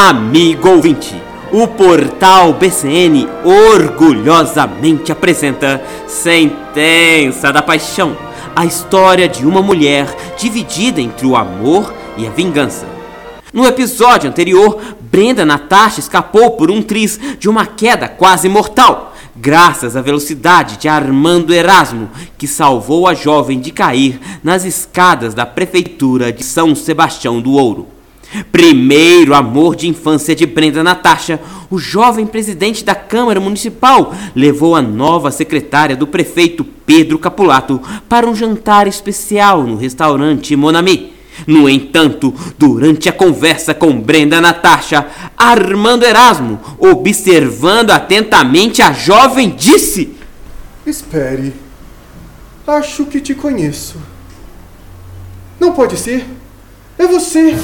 Amigo ouvinte, o portal BCN orgulhosamente apresenta Sentença da Paixão, a história de uma mulher dividida entre o amor e a vingança. No episódio anterior, Brenda Natasha escapou por um triz de uma queda quase mortal, graças à velocidade de Armando Erasmo, que salvou a jovem de cair nas escadas da prefeitura de São Sebastião do Ouro. Primeiro amor de infância de Brenda Natasha, o jovem presidente da Câmara Municipal levou a nova secretária do prefeito Pedro Capulato para um jantar especial no restaurante Monami. No entanto, durante a conversa com Brenda Natasha, Armando Erasmo, observando atentamente a jovem, disse: Espere, acho que te conheço. Não pode ser. É você.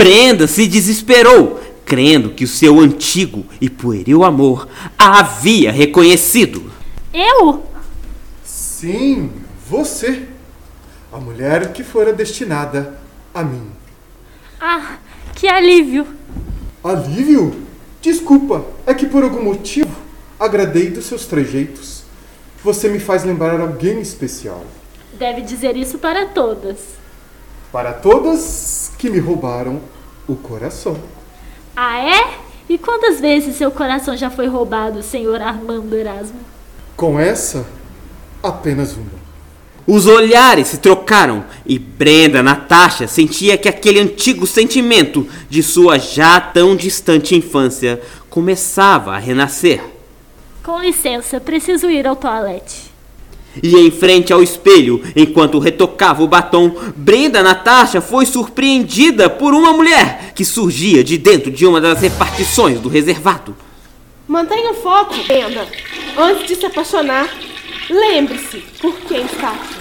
Brenda se desesperou, crendo que o seu antigo e pueril amor a havia reconhecido. Eu? Sim, você. A mulher que fora destinada a mim. Ah, que alívio. Alívio? Desculpa, é que por algum motivo agradei dos seus trejeitos. Você me faz lembrar alguém especial. Deve dizer isso para todas. Para todas que me roubaram o coração. Ah, é? E quantas vezes seu coração já foi roubado, senhor Armando Erasmo? Com essa, apenas uma. Os olhares se trocaram e Brenda Natasha sentia que aquele antigo sentimento de sua já tão distante infância começava a renascer. Com licença, preciso ir ao toalete. E em frente ao espelho, enquanto retocava o batom, Brenda Natasha foi surpreendida por uma mulher que surgia de dentro de uma das repartições do reservado. Mantenha o foco, Brenda. Antes de se apaixonar, lembre-se por quem está aqui.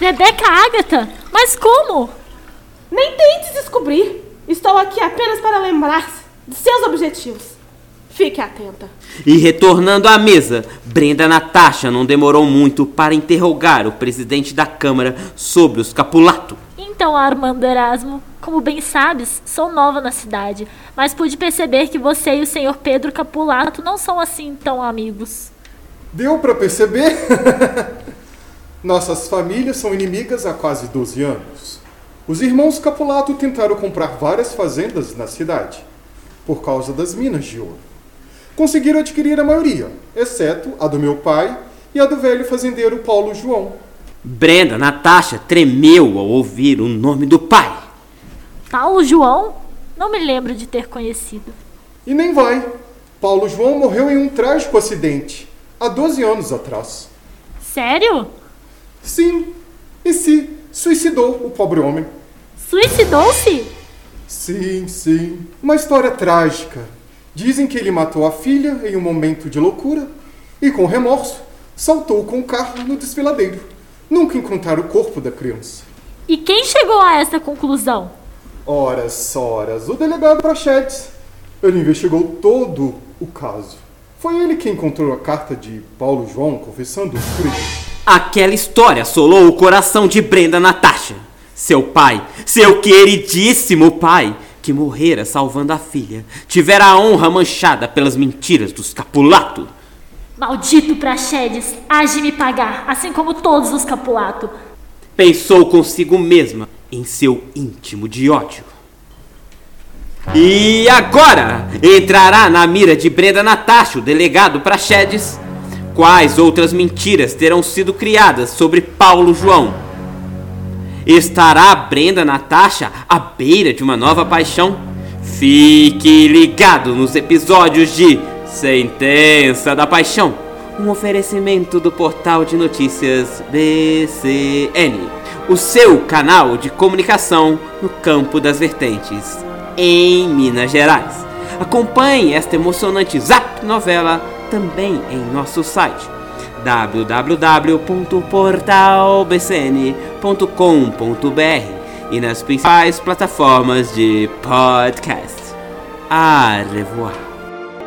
Rebeca Agatha? Mas como? Nem tente descobrir. Estou aqui apenas para lembrar-se de seus objetivos. Fique atenta. E retornando à mesa, Brenda Natasha não demorou muito para interrogar o presidente da Câmara sobre os Capulato. Então, Armando Erasmo, como bem sabes, sou nova na cidade, mas pude perceber que você e o senhor Pedro Capulato não são assim tão amigos. Deu para perceber? Nossas famílias são inimigas há quase 12 anos. Os irmãos Capulato tentaram comprar várias fazendas na cidade, por causa das minas de ouro conseguiram adquirir a maioria, exceto a do meu pai e a do velho fazendeiro Paulo João. Brenda Natasha tremeu ao ouvir o nome do pai. Paulo João? Não me lembro de ter conhecido. E nem vai. Paulo João morreu em um trágico acidente, há 12 anos atrás. Sério? Sim. E se suicidou o pobre homem. Suicidou-se? Sim, sim. Uma história trágica. Dizem que ele matou a filha em um momento de loucura e, com remorso, saltou com o carro no desfiladeiro. Nunca encontraram o corpo da criança. E quem chegou a essa conclusão? Horas, horas. O delegado Prachedes. Ele investigou todo o caso. Foi ele que encontrou a carta de Paulo João confessando o crime. Aquela história assolou o coração de Brenda Natasha. Seu pai, seu queridíssimo pai, que morrera salvando a filha, tivera a honra manchada pelas mentiras dos Capulato. Maldito Praxedes, age me pagar, assim como todos os Capulato. Pensou consigo mesma em seu íntimo de ódio. E agora entrará na mira de Brenda Natasha, o delegado Praxedes. Quais outras mentiras terão sido criadas sobre Paulo João? Estará Brenda Natasha à beira de uma nova paixão? Fique ligado nos episódios de Sentença da Paixão, um oferecimento do portal de notícias BCN, o seu canal de comunicação no campo das vertentes, em Minas Gerais. Acompanhe esta emocionante Zap novela também em nosso site www.portalbcn.com.br e nas principais plataformas de podcast. A revoir.